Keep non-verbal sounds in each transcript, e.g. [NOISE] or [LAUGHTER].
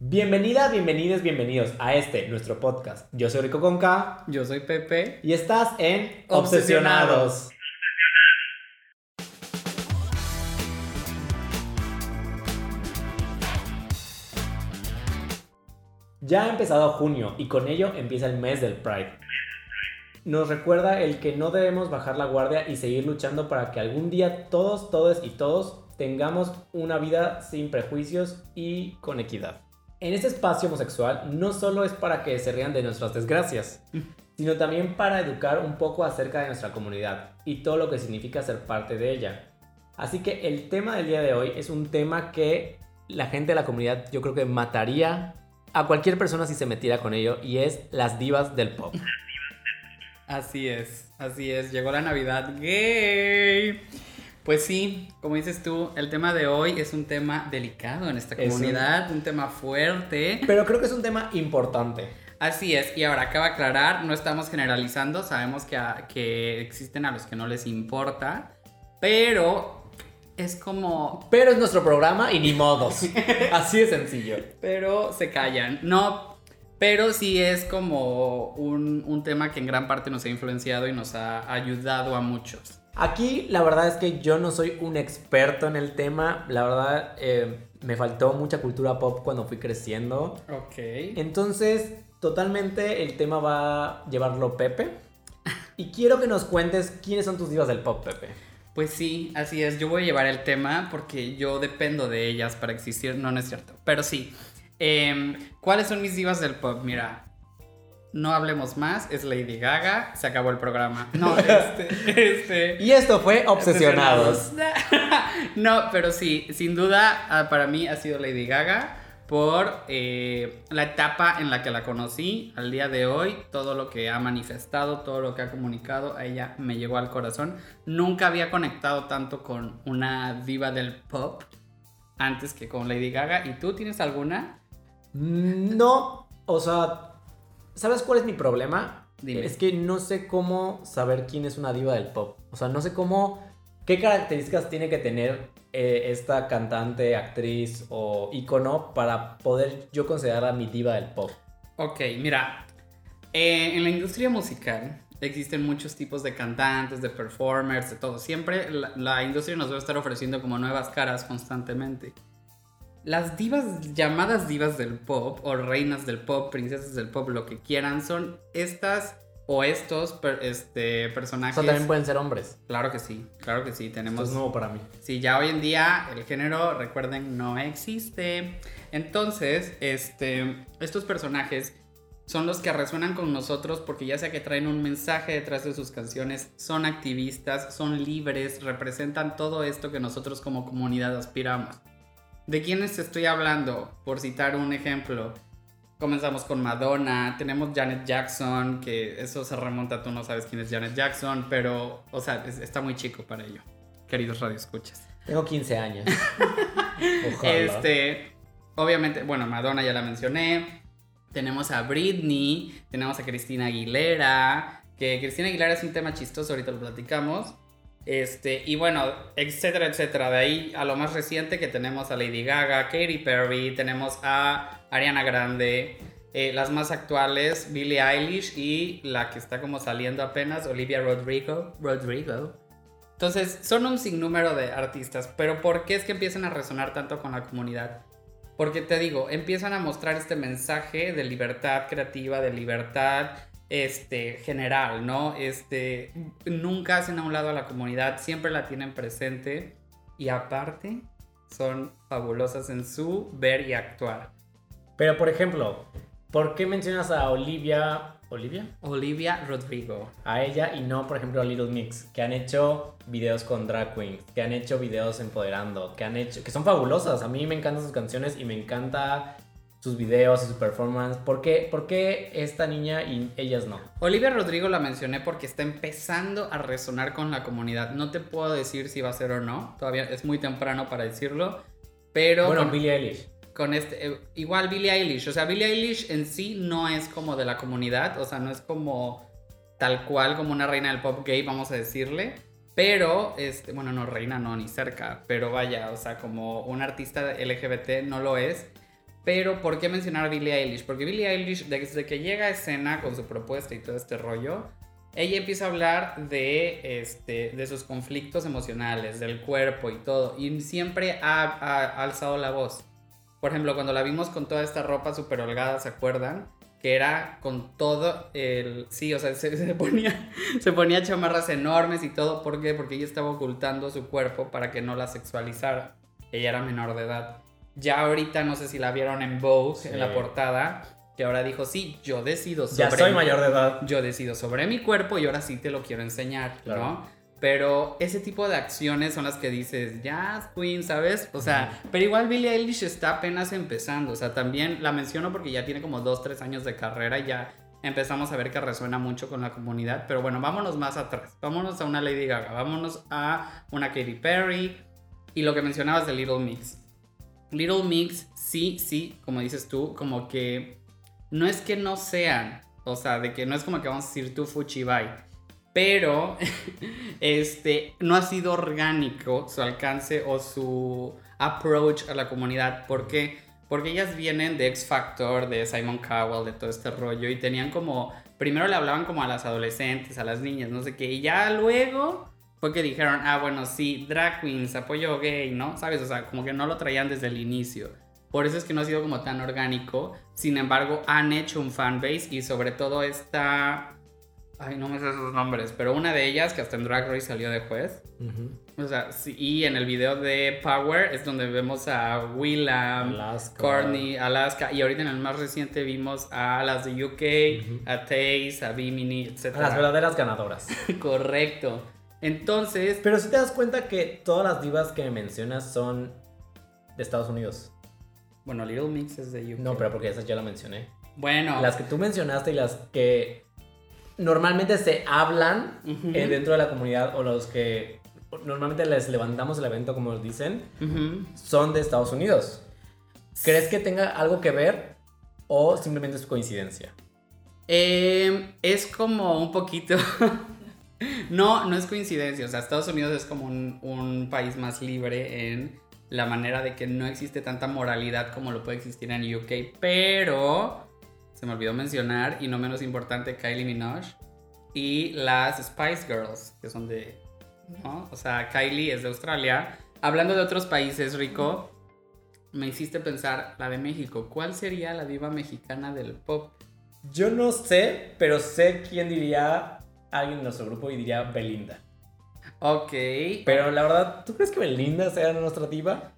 Bienvenida, bienvenidos, bienvenidos a este, nuestro podcast. Yo soy Rico Conca Yo soy Pepe. y estás en Obsesionados. Ya ha empezado junio y con ello empieza el mes del Pride. Nos recuerda el que no debemos bajar la guardia y seguir luchando para que algún día todos, todos y todos tengamos una vida sin prejuicios y con equidad. En este espacio homosexual no solo es para que se rían de nuestras desgracias, sino también para educar un poco acerca de nuestra comunidad y todo lo que significa ser parte de ella. Así que el tema del día de hoy es un tema que la gente de la comunidad yo creo que mataría a cualquier persona si se metiera con ello y es las divas del pop. Así es, así es. Llegó la Navidad gay. Pues sí, como dices tú, el tema de hoy es un tema delicado en esta Es un- comunidad, un... tema fuerte. Pero creo que es un tema importante. Así es, y ahora acaba de aclarar, no estamos generalizando, sabemos que, a- que existen a los que no les importa, pero es como Pero es nuestro programa y ni modos. [LAUGHS] Así de sencillo. pero se callan. No, pero sí es como un, un tema que en gran parte nos ha influenciado y nos ha ayudado a muchos. Aquí la verdad es que yo no soy un experto en el tema. La verdad eh, me faltó mucha cultura pop cuando fui creciendo. Ok. Entonces, totalmente el tema va a llevarlo Pepe. Y quiero que nos cuentes quiénes son tus divas del pop, Pepe. Pues sí, así es. Yo voy a llevar el tema porque yo dependo de ellas para existir. No, no es cierto. Pero sí. Em, ¿Cuáles son mis divas del pop? Mira. No hablemos más, es Lady Gaga, se acabó el programa. No, [LAUGHS] este, este. Y esto fue Obsesionados. [LAUGHS] no, pero sí, sin duda ah, para mí ha sido Lady Gaga por eh, la etapa en la que la conocí al día de hoy, todo lo que ha manifestado, todo lo que ha comunicado, a ella me llegó al corazón. Nunca había conectado tanto con una diva del pop antes que con Lady Gaga. ¿Y tú tienes alguna? No, o sea, ¿sabes cuál es mi problema? Dime. Es que no sé cómo saber quién es una diva del pop. O sea, no sé cómo, qué características tiene que tener eh, esta cantante, actriz o ícono para poder yo considerarla mi diva del pop. Ok, mira, eh, en la industria musical existen muchos tipos de cantantes, de performers, de todo. Siempre la, la industria nos va a estar ofreciendo como nuevas caras constantemente. Las divas llamadas divas del pop o reinas del pop, princesas del pop, lo que quieran, son estas o estos per- este, O personajes. sea, también pueden ser hombres. Claro que sí, claro que sí, Esto tenemos es nuevo para mí. Sí, ya hoy en día el género, recuerden, no existe. Entonces, este, estos personajes son los que resuenan con nosotros porque ya sea que traen un mensaje detrás de sus canciones, son activistas, son libres, representan todo esto que nosotros como comunidad aspiramos. ¿De quiénes estoy hablando? Por citar un ejemplo. Comenzamos con Madonna, tenemos Janet Jackson, que eso se remonta, tú no sabes quién es Janet Jackson, pero, o sea, es- está muy chico para ello, queridos radioescuchas. Tengo 15 años. [LAUGHS] Ojalá. Este, obviamente, bueno, Madonna ya la mencioné. Tenemos a Britney, tenemos a Cristina Aguilera, que Cristina Aguilera es un tema chistoso, ahorita lo platicamos. Este, y bueno, etcétera, etcétera. De ahí a lo más reciente que tenemos a Lady Gaga, Katy Perry, tenemos a Ariana Grande, eh, las más actuales, Billie Eilish y la que está como saliendo apenas, Olivia Rodrigo. Rodrigo. Entonces, son un sinnúmero de artistas, pero ¿por qué es que empiezan a resonar tanto con la comunidad? Porque te digo, empiezan a mostrar este mensaje de libertad creativa, de libertad este, general, ¿no? Este, nunca hacen a un lado a la comunidad, siempre la tienen presente y aparte son fabulosas en su ver y actuar. Pero, por ejemplo, ¿por qué mencionas a Olivia... ¿Olivia? Olivia Rodrigo. a ella y no, por ejemplo, a Little Mix, que han hecho videos con drag queens, que han hecho videos empoderando, que han hecho, que son fabulosas. A mí me encantan sus canciones y me encanta sus videos y su performance. ¿Por qué, por qué esta niña y ellas no? Olivia Rodrigo la mencioné porque está empezando a resonar con la comunidad. No te puedo decir si va a ser o no, todavía es muy temprano para decirlo, pero bueno, con, Billie Eilish. con este eh, igual Billie Eilish, o sea, Billie Eilish en sí no es como de la comunidad, o sea, no es como tal cual como una reina del pop gay, vamos a decirle. Pero, este, bueno, no reina, no, ni cerca. Pero vaya, o sea, como un artista LGBT no lo es. Pero, ¿por qué mencionar a Billie Eilish? Porque Billie Eilish, desde que llega a escena con su propuesta y todo este rollo, ella empieza a hablar de, este, de sus conflictos emocionales, del cuerpo y todo. Y siempre ha, ha alzado la voz. Por ejemplo, cuando la vimos con toda esta ropa súper holgada, ¿se acuerdan? Que era con todo el... Sí, o sea, [LAUGHS] se, se, ponía, se ponía chamarras enormes y todo. ¿Por qué? Porque ella estaba ocultando su cuerpo para que no la sexualizara. Ella era menor de edad. Ya ahorita no sé si la vieron en Vogue, Sí. en la portada, que ahora dijo, sí, yo decido sobre... Ya soy mi- mayor de edad. Yo decido sobre mi cuerpo y ahora sí te lo quiero enseñar, Claro. ¿no? Pero ese tipo de acciones son las que dices, ya, Queen, ¿sabes? O sea, pero igual Billie Eilish está apenas empezando. O sea, también la menciono porque ya tiene como dos, tres años de carrera y ya empezamos a ver que resuena mucho con la comunidad. Pero bueno, vámonos más atrás. Vámonos a una Lady Gaga, vámonos a una Katy Perry y lo que mencionabas de Little Mix. Little Mix, sí, sí, como dices tú, como que no es que no sean, o sea, de que no es como que vamos a decir tú Fuchi pero [LAUGHS] este no ha sido orgánico su alcance o su approach a la comunidad. ¿Por qué? Porque ellas vienen de X Factor, de Simon Cowell, de todo este rollo y tenían como primero le hablaban como a las adolescentes, a las niñas, no sé qué, y ya luego fue que dijeron, ah, bueno, sí, drag queens, apoyo gay, ¿no? ¿Sabes? O sea, como que no lo traían desde el inicio. Por eso es que no ha sido como tan orgánico. Sin embargo, han hecho un fanbase y sobre todo esta... Ay, no me sé sus nombres, pero una de ellas que hasta en Drag Race salió de juez. O sea, sí, y en el video de Power es donde vemos a Willam, Alaska. Courtney, Alaska, y ahorita en el más reciente vimos a las de UK, a Taze, a Bimini, etc. A las verdaderas ganadoras. [LAUGHS] Correcto. Entonces, Pero si te das cuenta que todas las divas que mencionas son de Estados Unidos. bueno, Little Mix es de UK. No, pero porque esas ya la mencioné. Bueno, Las que tú mencionaste y las que normalmente se hablan eh, dentro de la comunidad o los que normalmente les levantamos el evento, como dicen, son de Estados Unidos. ¿Crees que tenga algo que ver o simplemente es coincidencia? Eh, es como un poquito. [LAUGHS] no, no es coincidencia. O sea, Estados Unidos es como un, país más libre en la manera de que no existe tanta moralidad como lo puede existir en UK. Pero se me olvidó mencionar, y no menos importante, Kylie Minogue y las Spice Girls, que son de. O sea, Kylie es de Australia. Hablando de otros países, Rico, me hiciste pensar la de México. ¿Cuál sería la diva mexicana del pop? Yo no sé, pero sé quién diría alguien en nuestro grupo y diría Belinda. Ok. Pero la verdad, ¿tú crees que Belinda sea nuestra diva?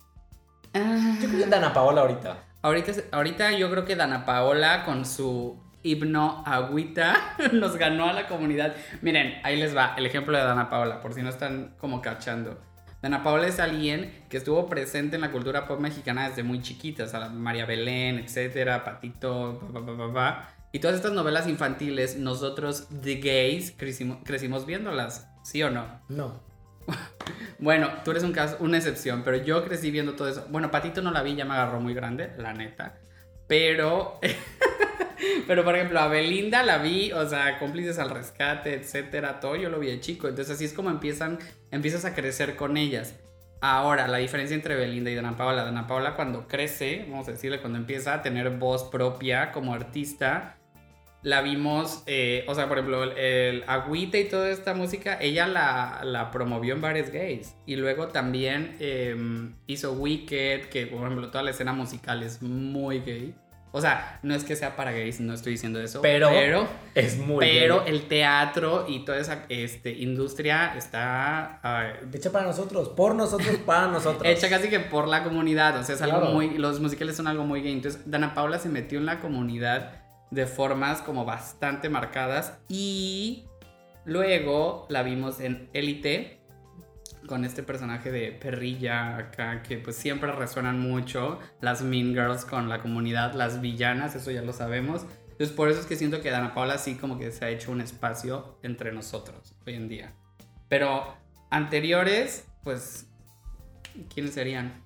Ah, Yo creo que Dana Paola ahorita. ahorita, ahorita yo creo que Dana Paola con su himno agüita [LAUGHS] nos ganó a la comunidad. Miren, ahí les va el ejemplo de Dana Paola, por si no están como cachando. Dana Paola es alguien que estuvo presente en la cultura pop mexicana desde muy chiquita, o sea, María Belén, etcétera, Patito, pa, pa, pa, pa, pa. Y todas estas novelas infantiles, nosotros, The Gays, crecimos, crecimos viéndolas, ¿sí o no? No. [LAUGHS] Bueno, tú eres un caso, una excepción, pero yo crecí viendo todo eso. Bueno, Patito no la vi, ya me agarró muy grande, la neta. Pero, [LAUGHS] pero por ejemplo, a Belinda la vi, o sea, cómplices al rescate, etcétera, todo yo lo vi de chico. Entonces así es como empiezan, empiezas a crecer con ellas. Ahora, la diferencia entre Belinda y Dana Paola. Dana Paola cuando crece, vamos a decirle, cuando empieza a tener voz propia como artista, la vimos, eh, o sea, por ejemplo, el, el Agüita y toda esta música, ella la, la promovió en bares gays. Y luego también eh, hizo Wicked, que por ejemplo, toda la escena musical es muy gay. O sea, no es que sea para gays, no estoy diciendo eso. Pero pero, Es muy pero gay. el teatro y toda esa este, industria está ah, Hecha para nosotros, por nosotros, para nosotros. [LAUGHS] Hecha casi que por la comunidad, o sea, es algo Claro. muy, los musicales son algo muy gay. Entonces, Dana Paula se metió en la comunidad de formas como bastante marcadas y luego la vimos en Élite con este personaje de perrilla acá que pues siempre resuenan mucho las Mean Girls con la comunidad, las villanas, eso ya lo sabemos. Entonces, por eso es que siento que Dana Paula sí como que se ha hecho un espacio entre nosotros hoy en día. Pero anteriores, pues, ¿quiénes serían?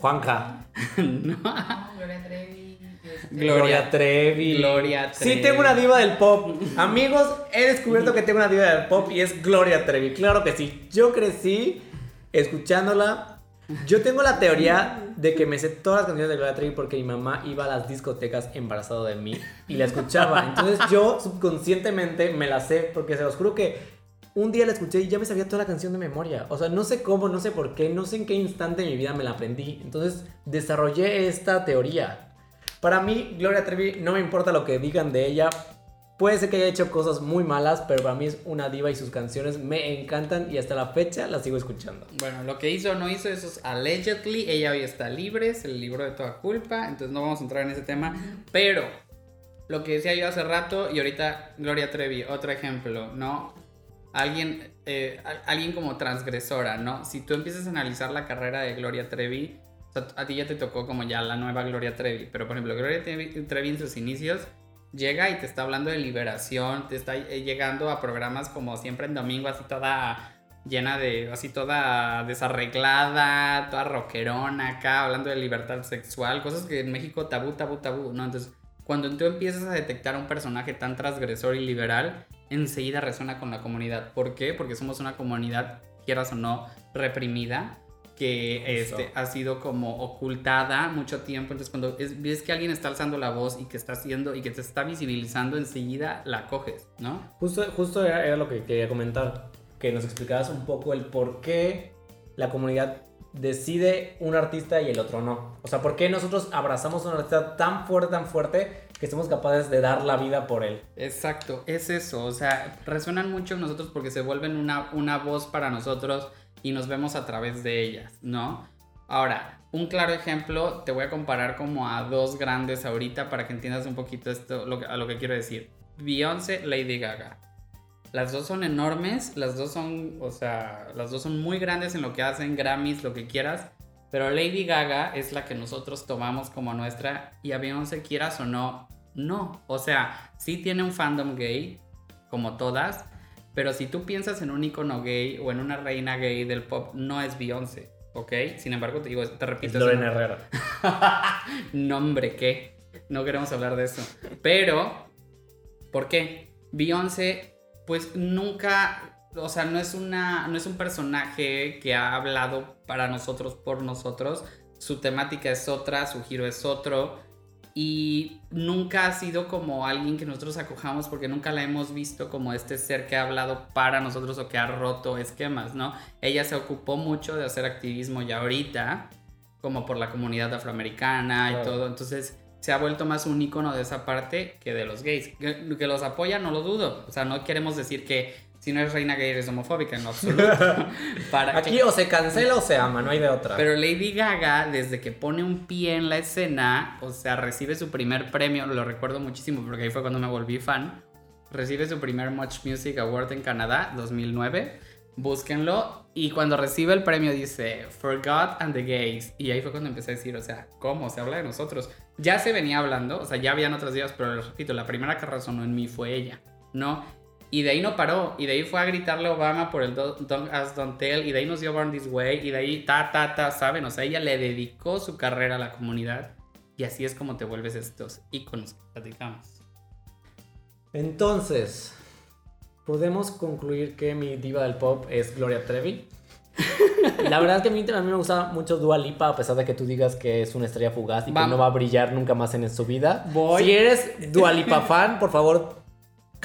Juanja. [LAUGHS] no. No, Gloria Trevi. Este, Gloria Trevi. Gloria Sí, Trevi. tengo una diva del pop. Amigos, he descubierto que tengo una diva del pop y es Gloria Trevi. Claro que sí. Yo crecí escuchándola. Yo tengo la teoría de que me sé todas las canciones de Gloria Trevi porque mi mamá iba a las discotecas embarazado de mí y la escuchaba. Entonces yo subconscientemente me la sé porque se los juro que un día la escuché y ya me sabía toda la canción de memoria. O sea, no sé cómo, no sé por qué, no sé en qué instante de mi vida me la aprendí. Entonces desarrollé esta teoría. Para mí, Gloria Trevi, no me importa lo que digan de ella. Puede ser que haya hecho cosas muy malas, pero para mí es una diva y sus canciones me encantan y hasta la fecha las sigo escuchando. Bueno, lo que hizo o no hizo, eso es allegedly. Ella hoy está libre, se le libró de toda culpa, entonces no vamos a entrar en ese tema. Pero lo que decía yo hace rato y ahorita Gloria Trevi, otro ejemplo, ¿no? Alguien, eh, alguien como transgresora, ¿no? Si tú empiezas a analizar la carrera de Gloria Trevi, sea, a ti ya te tocó como ya la nueva Gloria Trevi, pero por ejemplo, Gloria Trevi, en sus inicios llega y te está hablando de liberación, te está eh, llegando a programas como siempre en domingo, así toda llena de, así toda desarreglada, toda rockerona acá, hablando de libertad sexual, cosas que en México tabú, tabú, tabú, ¿no? Entonces, cuando tú empiezas a detectar a un personaje tan transgresor y liberal, enseguida resuena con la comunidad. ¿Por qué? Porque somos una comunidad, quieras o no, reprimida, que este, ha sido como ocultada mucho tiempo. Entonces, cuando es- ves que alguien está alzando la voz y que está haciendo y que te está visibilizando, enseguida la coges, ¿no? Justo, justo era, era lo que quería comentar, que nos explicabas un poco el por qué la comunidad decide un artista y el otro no. O sea, por qué nosotros abrazamos a un artista tan fuerte, tan fuerte, que somos capaces de dar la vida por él. Exacto, es eso, o sea, resuenan mucho en nosotros porque se vuelven una, una voz para nosotros y nos vemos a través de ellas, ¿no? Ahora, un claro ejemplo, te voy a comparar como a dos grandes ahorita para que entiendas un poquito esto, a lo que quiero decir. Beyoncé, Lady Gaga. Las dos son enormes, las dos son, o sea, las dos son muy grandes en lo que hacen, Grammys, lo que quieras, pero Lady Gaga es la que nosotros tomamos como nuestra y a Beyoncé quieras o no, no. O sea, sí tiene un fandom gay, como todas, pero si tú piensas en un icono gay o en una reina gay del pop, no es Beyoncé, ¿ok? Sin embargo, te digo, te Es repito, Lorena eso [LAUGHS] no- Herrera. Nombre, ¿qué? No queremos hablar de eso. Pero, ¿por qué? Beyoncé, pues nunca, o sea, no es una, no es un personaje que ha hablado para nosotros, por nosotros. Su temática es otra, su giro es otro. Y nunca ha sido como alguien que nosotros acojamos porque nunca la hemos visto como este ser que ha hablado para nosotros o que ha roto esquemas, ¿no? Ella se ocupó mucho de hacer activismo ya ahorita, como por la comunidad afroamericana y Claro. todo. Entonces se ha vuelto más un icono de esa parte que de los gays. Que, que los apoya, no lo dudo. O sea, no queremos decir que si no eres reina gay eres homofóbica, en absoluto. [LAUGHS] Para Aquí que- o se cancela o se ama, no hay de otra. pero Lady Gaga, desde que pone un pie en la escena, o sea, recibe su primer premio, lo recuerdo muchísimo porque ahí fue cuando me volví fan, recibe su primer Much Music Award en Canadá, 2009, búsquenlo, y cuando recibe el premio dice, For God and the Gays, y ahí fue cuando empecé a decir, o sea, ¿cómo? Se habla de nosotros. Ya se venía hablando, o sea, ya habían otras divas, pero les repito, la primera que resonó en mí fue ella, ¿no? Y de ahí no paró, y de ahí fue a gritarle a Obama por el Do- Don't Ask, Don't Tell, y de ahí nos dio Born This Way, y de ahí ta, ta, ta, ¿saben? O sea, ella le dedicó su carrera a la comunidad, y así es como te vuelves estos íconos que platicamos. Entonces, podemos concluir que mi diva del pop es Gloria Trevi. [LAUGHS] La verdad es que a mí, a mí me gusta mucho Dua Lipa, a pesar de que tú digas que es una estrella fugaz y que no va a brillar nunca más en su vida. Voy. Si eres Dua Lipa [LAUGHS] fan, por favor,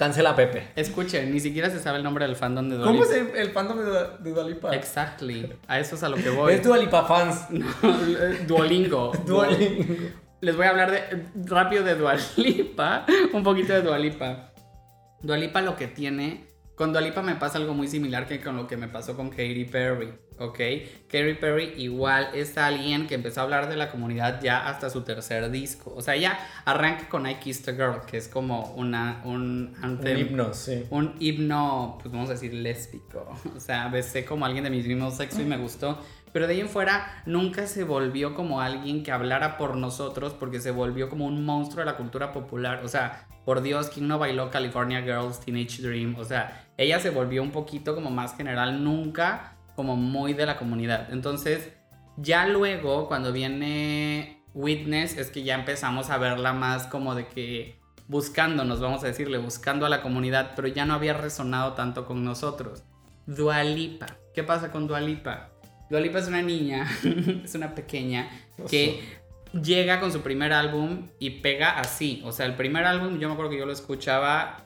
cancela a Pepe. Escuchen, ni siquiera se sabe el nombre del fandom de Dua ¿Cómo es el, el fandom de Dua, de Dua Lipa? Exactly, a eso es a lo que voy. Es Dua Lipa fans. [LAUGHS] Duolingo. [LAUGHS] Dua Les voy a hablar de, rápido de Dualipa, un poquito de Dualipa. Dualipa lo que tiene, con Dualipa me pasa algo muy similar que con lo que me pasó con Katy Perry, ¿ok? Katy Perry igual es alguien que empezó a hablar de la comunidad ya hasta su tercer disco. O sea, ella arranca con I Kissed a Girl, que es como una, un Un anthem himno, sí. un himno, pues vamos a decir, lésbico. [LAUGHS] O sea, besé como alguien de mi mismo sexo y me gustó. Pero de ahí en fuera nunca se volvió como alguien que hablara por nosotros porque se volvió como un monstruo de la cultura popular. O sea, por Dios, ¿quién no bailó California Girls, Teenage Dream? O sea, ella se volvió un poquito como más general, nunca como muy de la comunidad. Entonces, ya luego, cuando viene Witness, es que ya empezamos a verla más como de que buscándonos, vamos a decirle, buscando a la comunidad, pero ya no había resonado tanto con nosotros. Dualipa. ¿Qué pasa con Dualipa? Dua Lipa es una niña, [LAUGHS] es una pequeña que llega con su primer álbum y pega así. O sea, el primer álbum yo me acuerdo que yo lo escuchaba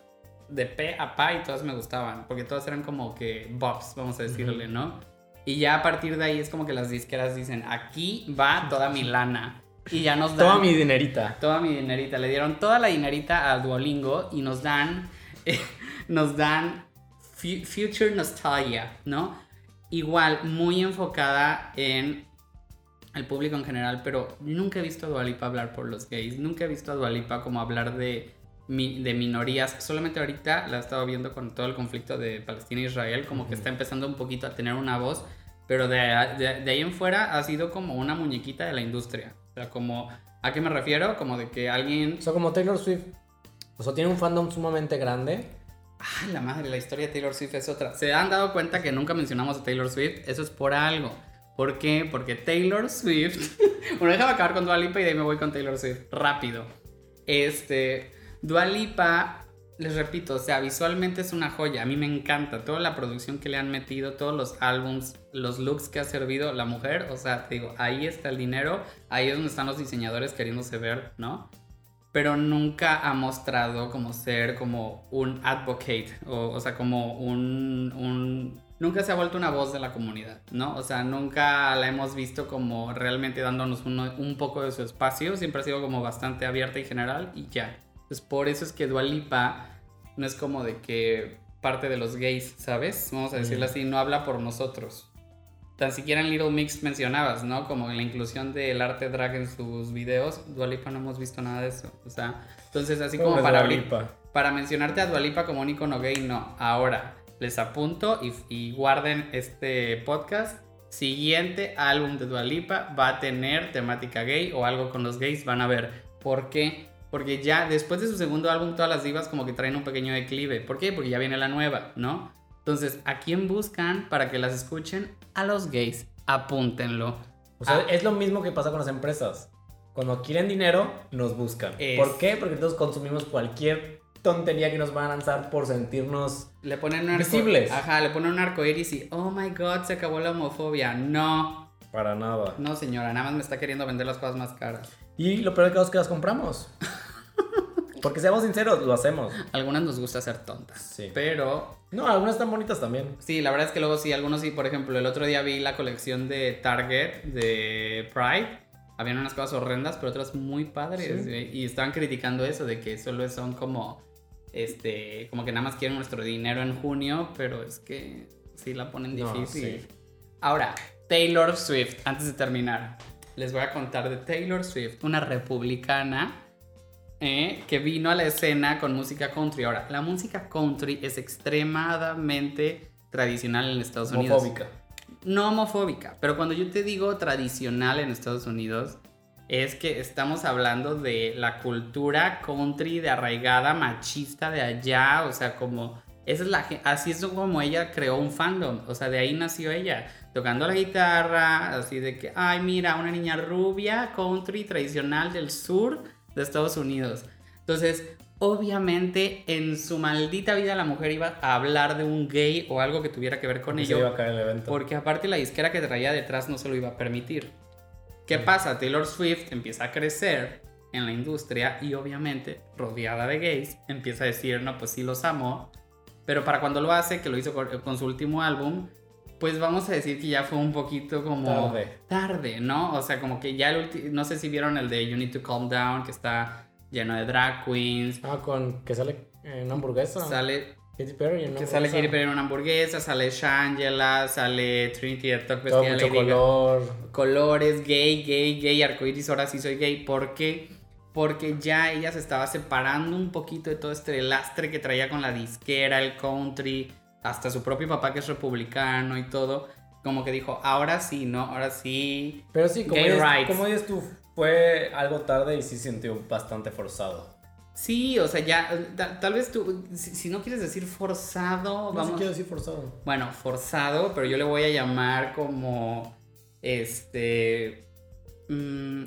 de pe a pa y todas me gustaban, porque todas eran como que bops, vamos a decirle, ¿no? Y ya a partir de ahí es como que las disqueras dicen, aquí va toda mi lana. Y ya nos dan... Toda mi dinerita. Toda mi dinerita. Le dieron toda la dinerita a Duolingo y nos dan... [LAUGHS] nos dan fu- Future Nostalgia, ¿no? Igual, muy enfocada en el público en general, pero nunca he visto a Dualipa hablar por los gays. Nunca he visto a Dualipa como hablar de, de minorías. Solamente ahorita la he estado viendo con todo el conflicto de Palestina e Israel, como que está empezando un poquito a tener una voz, pero de, de- de ahí en fuera ha sido como una muñequita de la industria. O sea, como, ¿a qué me refiero? Como de que alguien... O sea, como Taylor Swift. O sea, tiene un fandom sumamente grande. Ay, la madre, la historia de Taylor Swift es otra. ¿Se han dado cuenta que nunca mencionamos a Taylor Swift? Eso es por algo. ¿Por qué? Porque Taylor Swift. [LAUGHS] bueno, déjame acabar con Dua Lipa y de ahí me voy con Taylor Swift. Rápido. Este. Dua Lipa, les repito, o sea, visualmente es una joya. A mí me encanta toda la producción que le han metido, todos los álbums, los looks que ha servido la mujer. O sea, te digo, ahí está el dinero. Ahí es donde están los diseñadores queriéndose ver, ¿no? pero nunca ha mostrado como ser como un advocate, o, o sea, como un, un... Nunca se ha vuelto una voz de la comunidad, ¿no? O sea, nunca la hemos visto como realmente dándonos uno- un poco de su espacio, siempre ha sido como bastante abierta y general y ya. Pues por eso es que Dua Lipa no es como de que parte de los gays, ¿sabes? Vamos a decirlo Mm. así, no habla por nosotros. Tan siquiera en Little Mix mencionabas, ¿no? Como en la inclusión del arte drag en sus videos, Dualipa no hemos visto nada de eso. O sea, entonces así como para para mencionarte a Dualipa como un icono gay, no. Ahora, les apunto y, y guarden este podcast. Siguiente álbum de Dualipa va a tener temática gay o algo con los gays, van a ver. ¿Por qué? Porque ya después de su segundo álbum, todas las divas como que traen un pequeño declive. ¿Por qué? Porque ya viene la nueva, ¿no? Entonces, ¿a quién buscan para que las escuchen? A los gays. Apúntenlo. O sea, Ah. es lo mismo que pasa con las empresas. Cuando quieren dinero, nos buscan. Es- ¿Por qué? Porque todos consumimos cualquier tontería que nos van a lanzar por sentirnos... Le ponen un arco- Visibles. Ajá, le ponen un arco iris y, oh my god, se acabó la homofobia. No, Para nada. no señora, nada más me está queriendo vender las cosas más caras. Y lo peor de todo es que las compramos. [LAUGHS] Porque seamos sinceros, lo hacemos. Algunas nos gusta ser tontas. Sí. Pero, No, algunas están bonitas también. sí, la verdad es que luego sí, algunos sí, por ejemplo, el otro día vi la colección de Target de Pride. Habían unas cosas horrendas, pero otras muy padres. Sí. Y estaban criticando eso, de que solo son como, este, como que nada más quieren nuestro dinero en junio, pero es que sí la ponen No, difícil. sí. Ahora, Taylor Swift, antes de terminar, les voy a contar de Taylor Swift, una republicana eh, que vino a la escena con música country. Ahora, la música country es extremadamente tradicional en Estados Unidos. Homofóbica. No homofóbica, pero cuando yo te digo tradicional en Estados Unidos, es que estamos hablando de la cultura country de arraigada machista de allá, o sea, como esa es la así es como ella creó un fandom, o sea, de ahí nació ella, tocando la guitarra, así de que, ay, mira, una niña rubia, country tradicional del sur de Estados Unidos. Entonces, obviamente en su maldita vida la mujer iba a hablar de un gay o algo que tuviera que ver con ello. iba a caer el evento. Porque aparte la disquera que traía detrás no se lo iba a permitir. ¿Qué pasa? Taylor Swift empieza a crecer en la industria y obviamente rodeada de gays empieza a decir, no, pues sí los amo. Pero para cuando lo hace, que lo hizo con, su último álbum, pues vamos a decir que ya fue un poquito como Tarde. tarde, ¿no? O sea, como que ya el no sé si vieron el de You Need to Calm Down, que está lleno de drag queens. Ah, con que sale en hamburguesa. Sale Katy Perry una que sale. Katy Perry en una hamburguesa, sale Shangela, sale Trinity the Talk Todo de mucho color. Colores, gay, gay, gay, arcoiris, ahora sí soy gay. ¿Por qué? Porque ya ella se estaba separando un poquito de todo este lastre que traía con la disquera, el country, hasta su propio papá que es republicano y todo. Como que dijo, ahora sí, ¿no? Ahora sí. Pero sí, como Gay dices, como dices tú, fue algo tarde y sí sintió bastante forzado. Sí, o sea, ya, ta- tal vez tú, si, si no quieres decir forzado, No sé vamos. quiero decir forzado. Bueno, forzado, pero yo le voy a llamar como. Este. mm,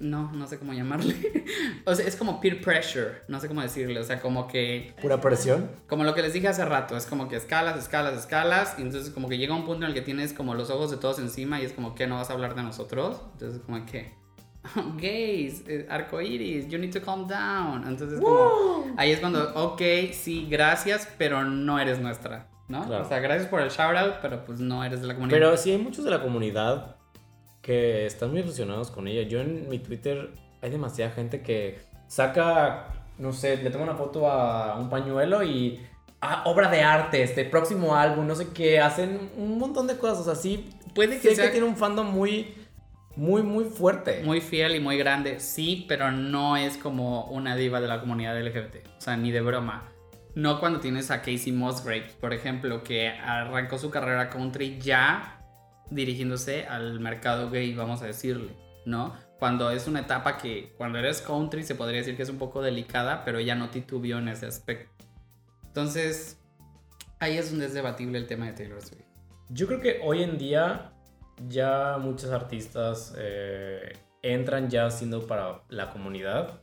no, no sé cómo llamarle. [LAUGHS] o sea, es como peer pressure, no sé cómo decirle, o sea, como que Pura presión. como lo que les dije hace rato, es como que escalas, escalas, escalas, y entonces como que llega un punto en el que tienes como los ojos de todos encima y es como que no vas a hablar de nosotros, entonces como que [LAUGHS] gays, eh, arcoiris, you need to calm down, entonces como ahí es cuando, ok, sí, gracias, pero no eres nuestra, ¿no? Claro. O sea, gracias por el shout out, pero pues no eres de la comunidad. Pero sí hay muchos de la comunidad que están muy obsesionados con ella. Yo en mi Twitter hay demasiada gente que saca, no sé, le toma una foto a un pañuelo y... Ah, obra de arte, este próximo álbum, no sé qué, hacen un montón de cosas. O sea, sí, Puede sé que sea que tiene un fandom muy, muy, muy fuerte. muy fiel y muy grande, sí, pero no es como una diva de la comunidad LGBT. O sea, ni de broma. No cuando tienes a Casey Musgraves, por ejemplo, que arrancó su carrera country ya dirigiéndose al mercado gay, vamos a decirle, ¿no? Cuando es una etapa que, cuando eres country, se podría decir que es un poco delicada, pero ella no titubió en ese aspecto. Entonces, ahí es donde es debatible el tema de Taylor Swift. Yo creo que hoy en día ya muchos artistas eh, entran ya siendo para la comunidad.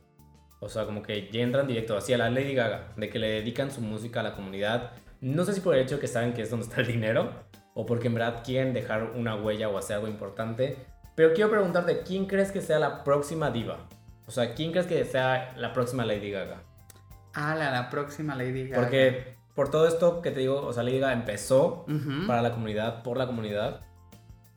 O sea, como que ya entran directo hacia la Lady Gaga, de que le dedican su música a la comunidad. No sé si por el hecho que saben que es donde está el dinero, o porque en verdad quieren dejar una huella o hacer algo importante. Pero quiero preguntarte, ¿quién crees que sea la próxima diva? O sea, ¿quién crees que sea la próxima Lady Gaga? Ah, la, la próxima Lady Gaga. Porque por todo esto que te digo, o sea, Lady Gaga empezó para la comunidad, por la comunidad.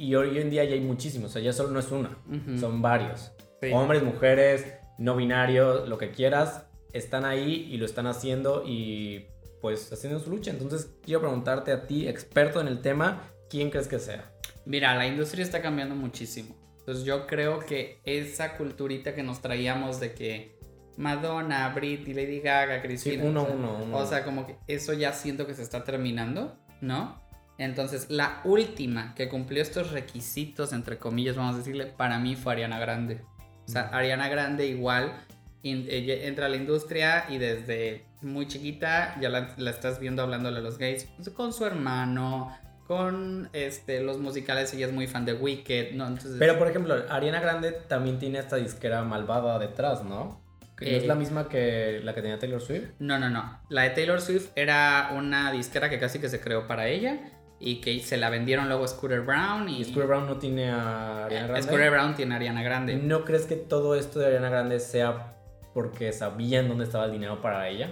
Y hoy en día ya hay muchísimos, o sea, ya solo no es una, ujú. son varios. Sí. Hombres, mujeres, no binarios, lo que quieras, están ahí y lo están haciendo y pues haciendo su lucha. Entonces quiero preguntarte a ti, experto en el tema, ¿quién crees que sea? Mira, la industria está cambiando muchísimo. Entonces yo creo que esa culturita que nos traíamos de que Madonna, Britney, Lady Gaga, Sí, Cristina. uno, o sea, uno, uno. O sea, como que eso ya siento que se está terminando, ¿no? Entonces, la última que cumplió estos requisitos, entre comillas, vamos a decirle, para mí fue Ariana Grande. O sea, Ariana Grande igual in- ella entra a la industria y desde muy chiquita ya la, la estás viendo hablándole a los gays pues, con su hermano, con este, los musicales, ella es muy fan de Wicked, ¿no? Entonces, Pero por ejemplo, Ariana Grande también tiene esta disquera malvada detrás, ¿no? Que no Eh, es la misma que la que tenía Taylor Swift. No, no, no. La de Taylor Swift era una disquera que casi que se creó para ella y que se la vendieron luego a Scooter Brown y, Y Scooter Brown no tiene a Ariana Grande. Scooter Brown tiene a Ariana Grande. ¿No crees que todo esto de Ariana Grande sea porque sabían dónde estaba el dinero para ella?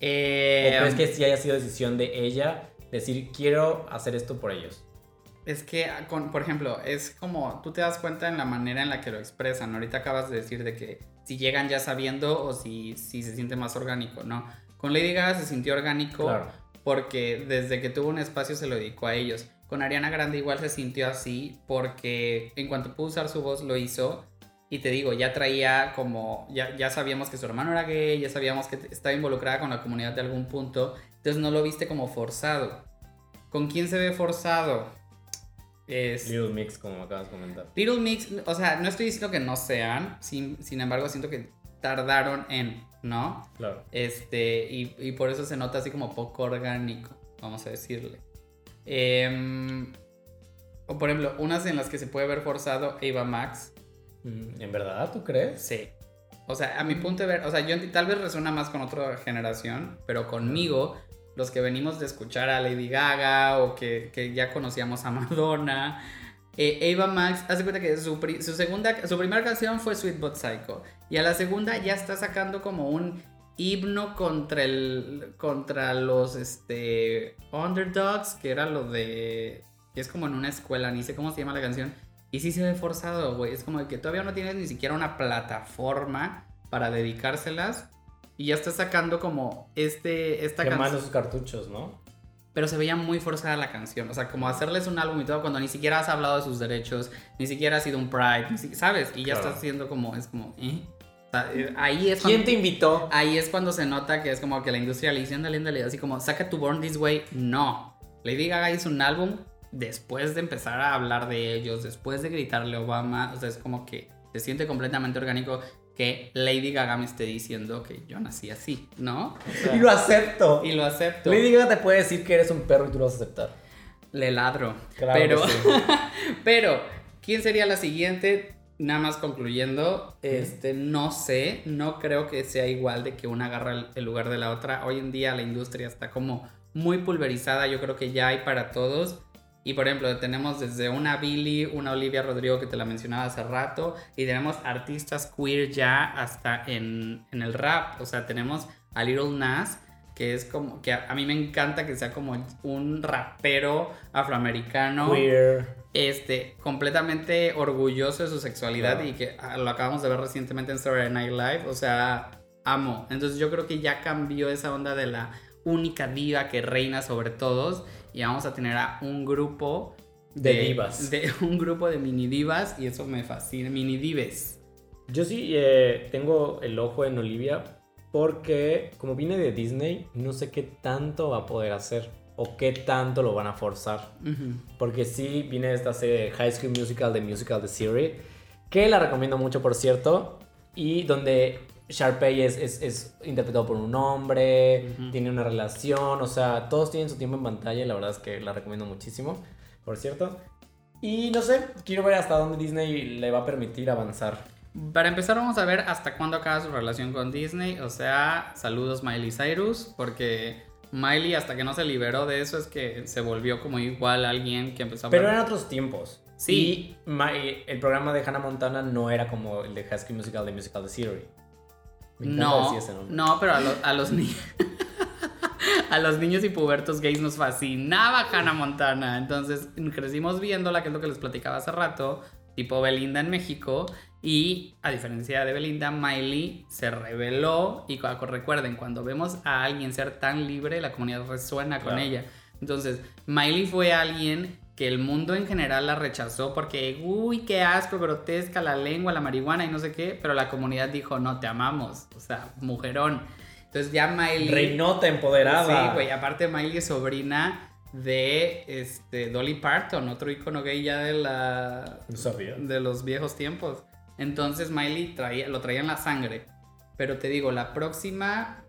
Eh, ¿O crees que sí haya sido decisión de ella decir quiero hacer esto por ellos? Es que, ah, con, por ejemplo, es como tú te das cuenta en la manera en la que lo expresan. Ahorita acabas de decir de que si llegan ya sabiendo o si, si se siente más orgánico, ¿no? Con Lady Gaga se sintió orgánico Claro. Porque desde que tuvo un espacio se lo dedicó a ellos. Con Ariana Grande igual se sintió así porque en cuanto pudo usar su voz lo hizo. Y te digo, ya traía como, ya, ya sabíamos que su hermano era gay, ya sabíamos que estaba involucrada con la comunidad de algún punto. Entonces no lo viste como forzado. ¿Con quién se ve forzado? Es... Little Mix, como acabas de comentar. Little Mix, o sea, no estoy diciendo que no sean, sin, sin embargo siento que tardaron en, ¿no? Claro. Este, y, y por eso se nota así como poco orgánico, vamos a decirle. Em, o por ejemplo, unas en las que se puede ver forzado Ava Max, Mm, ¿En verdad tú crees? sí. O sea, a mi punto de ver, o sea, yo tal vez resuena más con otra generación, pero conmigo, los que venimos de escuchar a Lady Gaga o que, que ya conocíamos a Madonna, eh, Ava Max, hace cuenta que su, pri- su segunda, su primera canción fue Sweet But Psycho, y a la segunda ya está sacando como un himno contra el, contra los, este, underdogs, que era lo de, que es como en una escuela, ni sé cómo se llama la canción, y sí se ve forzado, güey. Es como que todavía no tienes ni siquiera una plataforma para dedicárselas. Y ya estás sacando como este, esta canción. sus cartuchos, ¿no? Pero se veía muy forzada la canción. O sea, como hacerles un álbum y todo cuando ni siquiera has hablado de sus derechos, ni siquiera ha sido un Pride, ¿sabes? Y ya Claro. estás haciendo como, es como, ¿eh? O sea, eh, ahí es cuando, ¿Quién te invitó? ahí es cuando se nota que es como que la industria le dice, ándale, ándale, así como, saca tu Born This Way. No. Lady Gaga hizo un álbum después de empezar a hablar de ellos, después de gritarle a Obama. O sea, es como que se siente completamente orgánico que Lady Gaga me esté diciendo que yo nací así, ¿no? O sea, Y lo acepto. y lo acepto. Lady Gaga te puede decir que eres un perro y tú lo vas a aceptar. Le ladro. Claro pero, que sí. [LAUGHS] pero, ¿quién sería la siguiente? nada más concluyendo, este, no sé, no creo que sea igual de que una agarra el, el lugar de la otra. Hoy en día la industria está como muy pulverizada, yo creo que ya hay para todos. Y por ejemplo, tenemos desde una Billy, una Olivia Rodrigo que te la mencionaba hace rato, y tenemos artistas queer ya hasta en, en el rap. O sea, tenemos a Little Nas, que es como, que a, a mí me encanta que sea como un rapero afroamericano Queer. este, completamente orgulloso de su sexualidad Claro. y que ah, lo acabamos de ver recientemente en Saturday Night Live, o sea, amo. Entonces yo creo que ya cambió esa onda de la única diva que reina sobre todos y vamos a tener a un grupo De divas. De un grupo de mini divas y eso me fascina, mini dives. Yo sí eh, tengo el ojo en Olivia porque como viene de Disney, no sé qué tanto va a poder hacer o qué tanto lo van a forzar. Porque sí viene esta serie de High School Musical, de Musical de Siri, que la recomiendo mucho, por cierto, y donde Sharpay es, es, es interpretado por un hombre, Ujú. tiene una relación, o sea, todos tienen su tiempo en pantalla la verdad es que la recomiendo muchísimo, por cierto. Y no sé, quiero ver hasta dónde Disney le va a permitir avanzar. Para empezar vamos a ver hasta cuándo acaba su relación con Disney, o sea, saludos Miley Cyrus, porque Miley hasta que no se liberó de eso es que se volvió como igual alguien que empezó a Pero eran otros tiempos. Sí. Y el programa de Hannah Montana no era como el de School Musical, de Musical de Siri. No, ese no, pero a, lo- a los niños. [LAUGHS] a los niños y pubertos gays nos fascinaba Hannah Montana. Entonces crecimos viéndola, que es lo que les platicaba hace rato, tipo Belinda en México. Y a diferencia de Belinda, Miley se reveló. Y cu- recuerden, cuando vemos a alguien ser tan libre, la comunidad resuena con Claro. ella. Entonces, Miley fue alguien que el mundo en general la rechazó porque, uy, qué asco, grotesca, la lengua, la marihuana y no sé qué, pero la comunidad dijo, no, te amamos, o sea, mujerón. Entonces ya Miley... Reinota empoderada. Sí, güey, aparte Miley es sobrina de este, Dolly Parton, otro icono gay ya de la... No sabía. De los viejos tiempos. Entonces Miley traía, lo traía en la sangre. Pero te digo, la próxima...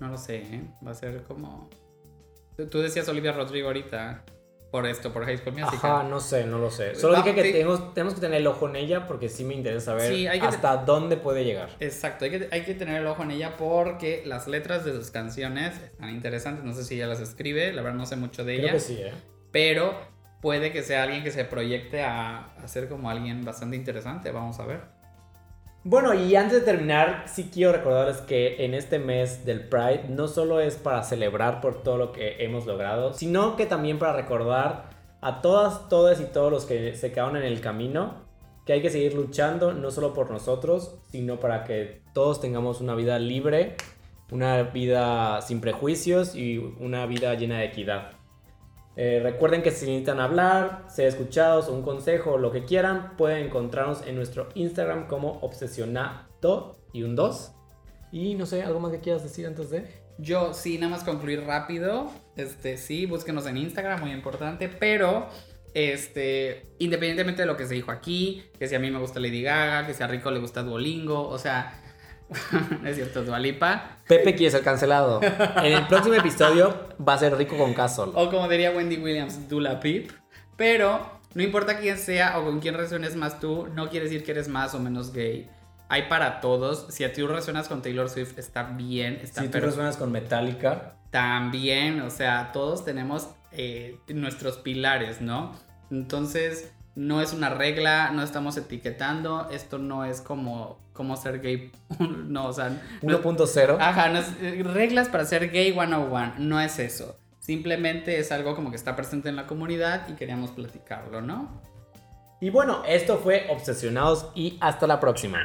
No lo sé, ¿eh? Va a ser como... Tú- Tú decías Olivia Rodrigo ahorita. Por esto, por High School Musical. Ajá, no sé, no lo sé. Solo Va- dije que te- tenemos, tenemos que tener el ojo en ella porque sí me interesa saber Sí, hasta dónde puede llegar. Exacto, hay que, hay que tener el ojo en ella porque las letras de sus canciones están interesantes. No sé si ella las escribe, la verdad no sé mucho de Creo ella. que sí, ¿eh? Pero puede que sea alguien que se proyecte a, a ser como alguien bastante interesante. Vamos a ver. Bueno, y antes de terminar, sí quiero recordarles que en este mes del Pride no solo es para celebrar por todo lo que hemos logrado, sino que también para recordar a todas, todas y todos los que se quedaron en el camino que hay que seguir luchando no solo por nosotros, sino para que todos tengamos una vida libre, una vida sin prejuicios y una vida llena de equidad. Eh, recuerden que si necesitan hablar, ser escuchados un consejo lo que quieran, pueden encontrarnos en nuestro Instagram como obsesionado y un 2. Y no sé, ¿algo más que quieras decir antes de? Yo sí, nada más concluir rápido. Este, sí, búsquenos en Instagram, muy importante. Pero, este, independientemente de lo que se dijo aquí, que si a mí me gusta Lady Gaga, que si a Rico le gusta Duolingo, o sea, [LAUGHS] es cierto, Dualipa. Pepe quiere ser cancelado. En el próximo episodio va a ser rico con Castle. O como diría Wendy Williams, Dula Pip. Pero no importa quién sea o con quién resuenes más tú, no quiere decir que eres más o menos gay. Hay para todos. Si a ti resuenas con Taylor Swift, está bien, está Si tú resuenas con Metallica, también, o sea, todos tenemos eh, nuestros pilares, ¿no? Entonces, no es una regla, no estamos etiquetando, esto no es como, como ser gay, [LAUGHS] no, o sea, no- 1.0. Ajá, no es- eh, reglas para ser gay 101, no es eso. Simplemente es algo como que está presente en la comunidad y queríamos platicarlo, ¿no? Y bueno, esto fue Obsesionados y hasta la próxima.